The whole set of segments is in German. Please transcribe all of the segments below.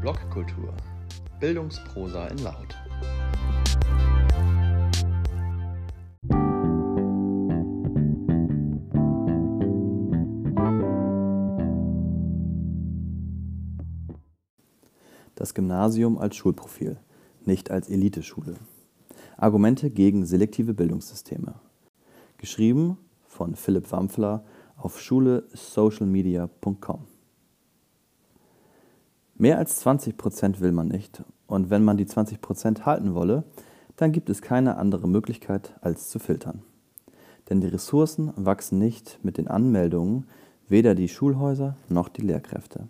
Blogkultur. Bildungsprosa in Laut. Das Gymnasium als Schulprofil, nicht als Eliteschule. Argumente gegen selektive Bildungssysteme. Geschrieben von Philipp Wampfler auf schulesocialmedia.com. Mehr als 20 Prozent will man nicht. Und wenn man die 20 Prozent halten wolle, dann gibt es keine andere Möglichkeit, als zu filtern. Denn die Ressourcen wachsen nicht mit den Anmeldungen, weder die Schulhäuser noch die Lehrkräfte.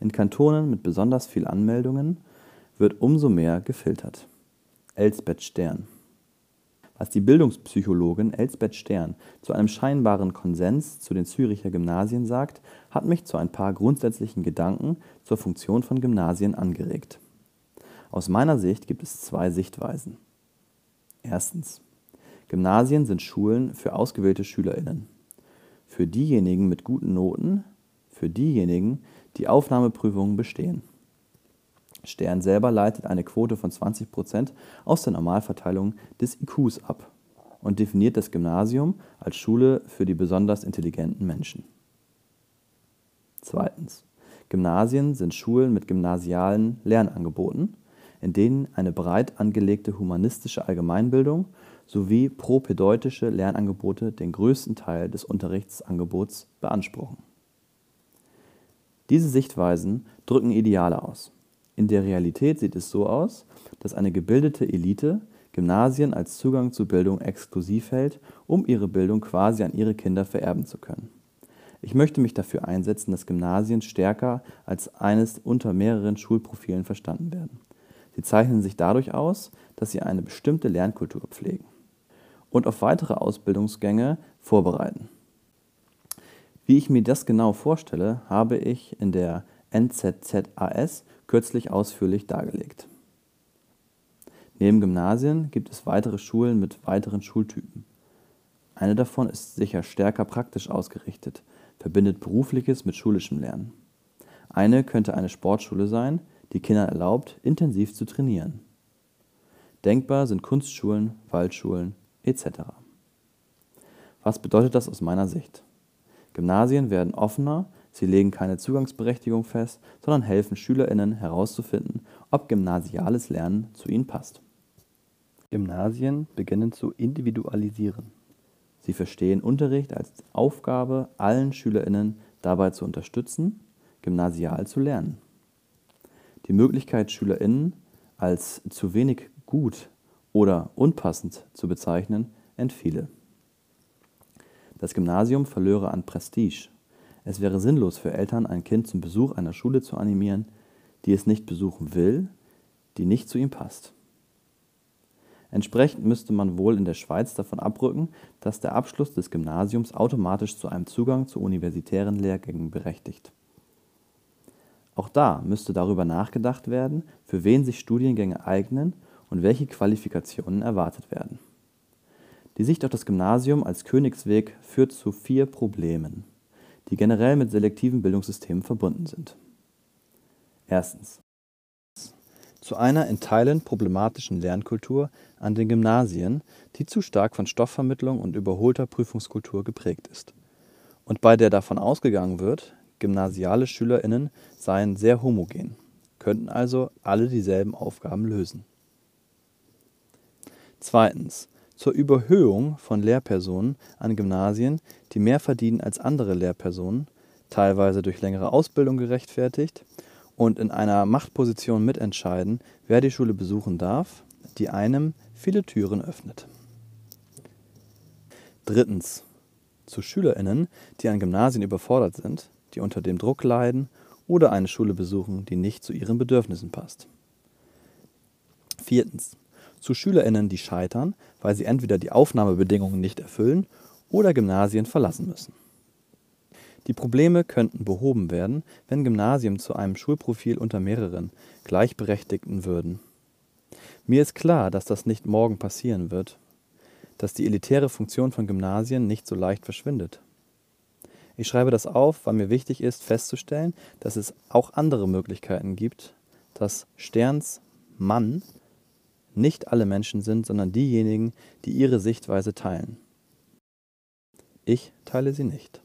In Kantonen mit besonders viel Anmeldungen wird umso mehr gefiltert. Elsbeth Stern was die Bildungspsychologin Elsbeth Stern zu einem scheinbaren Konsens zu den Züricher Gymnasien sagt, hat mich zu ein paar grundsätzlichen Gedanken zur Funktion von Gymnasien angeregt. Aus meiner Sicht gibt es zwei Sichtweisen. Erstens. Gymnasien sind Schulen für ausgewählte Schülerinnen. Für diejenigen mit guten Noten, für diejenigen, die Aufnahmeprüfungen bestehen. Stern selber leitet eine Quote von 20 Prozent aus der Normalverteilung des IQs ab und definiert das Gymnasium als Schule für die besonders intelligenten Menschen. Zweitens. Gymnasien sind Schulen mit gymnasialen Lernangeboten, in denen eine breit angelegte humanistische Allgemeinbildung sowie propedeutische Lernangebote den größten Teil des Unterrichtsangebots beanspruchen. Diese Sichtweisen drücken Ideale aus. In der Realität sieht es so aus, dass eine gebildete Elite Gymnasien als Zugang zu Bildung exklusiv hält, um ihre Bildung quasi an ihre Kinder vererben zu können. Ich möchte mich dafür einsetzen, dass Gymnasien stärker als eines unter mehreren Schulprofilen verstanden werden. Sie zeichnen sich dadurch aus, dass sie eine bestimmte Lernkultur pflegen und auf weitere Ausbildungsgänge vorbereiten. Wie ich mir das genau vorstelle, habe ich in der NZZAS kürzlich ausführlich dargelegt. Neben Gymnasien gibt es weitere Schulen mit weiteren Schultypen. Eine davon ist sicher stärker praktisch ausgerichtet, verbindet berufliches mit schulischem Lernen. Eine könnte eine Sportschule sein, die Kindern erlaubt, intensiv zu trainieren. Denkbar sind Kunstschulen, Waldschulen etc. Was bedeutet das aus meiner Sicht? Gymnasien werden offener, Sie legen keine Zugangsberechtigung fest, sondern helfen SchülerInnen herauszufinden, ob gymnasiales Lernen zu ihnen passt. Gymnasien beginnen zu individualisieren. Sie verstehen Unterricht als Aufgabe, allen SchülerInnen dabei zu unterstützen, gymnasial zu lernen. Die Möglichkeit, SchülerInnen als zu wenig gut oder unpassend zu bezeichnen, entfiele. Das Gymnasium verlöre an Prestige es wäre sinnlos für Eltern, ein Kind zum Besuch einer Schule zu animieren, die es nicht besuchen will, die nicht zu ihm passt. Entsprechend müsste man wohl in der Schweiz davon abrücken, dass der Abschluss des Gymnasiums automatisch zu einem Zugang zu universitären Lehrgängen berechtigt. Auch da müsste darüber nachgedacht werden, für wen sich Studiengänge eignen und welche Qualifikationen erwartet werden. Die Sicht auf das Gymnasium als Königsweg führt zu vier Problemen die generell mit selektiven Bildungssystemen verbunden sind. Erstens. Zu einer in Teilen problematischen Lernkultur an den Gymnasien, die zu stark von Stoffvermittlung und überholter Prüfungskultur geprägt ist und bei der davon ausgegangen wird, gymnasiale Schülerinnen seien sehr homogen, könnten also alle dieselben Aufgaben lösen. Zweitens zur Überhöhung von Lehrpersonen an Gymnasien, die mehr verdienen als andere Lehrpersonen, teilweise durch längere Ausbildung gerechtfertigt, und in einer Machtposition mitentscheiden, wer die Schule besuchen darf, die einem viele Türen öffnet. Drittens. Zu Schülerinnen, die an Gymnasien überfordert sind, die unter dem Druck leiden oder eine Schule besuchen, die nicht zu ihren Bedürfnissen passt. Viertens zu SchülerInnen, die scheitern, weil sie entweder die Aufnahmebedingungen nicht erfüllen oder Gymnasien verlassen müssen. Die Probleme könnten behoben werden, wenn Gymnasien zu einem Schulprofil unter mehreren Gleichberechtigten würden. Mir ist klar, dass das nicht morgen passieren wird, dass die elitäre Funktion von Gymnasien nicht so leicht verschwindet. Ich schreibe das auf, weil mir wichtig ist festzustellen, dass es auch andere Möglichkeiten gibt, dass Sterns Mann nicht alle Menschen sind, sondern diejenigen, die ihre Sichtweise teilen. Ich teile sie nicht.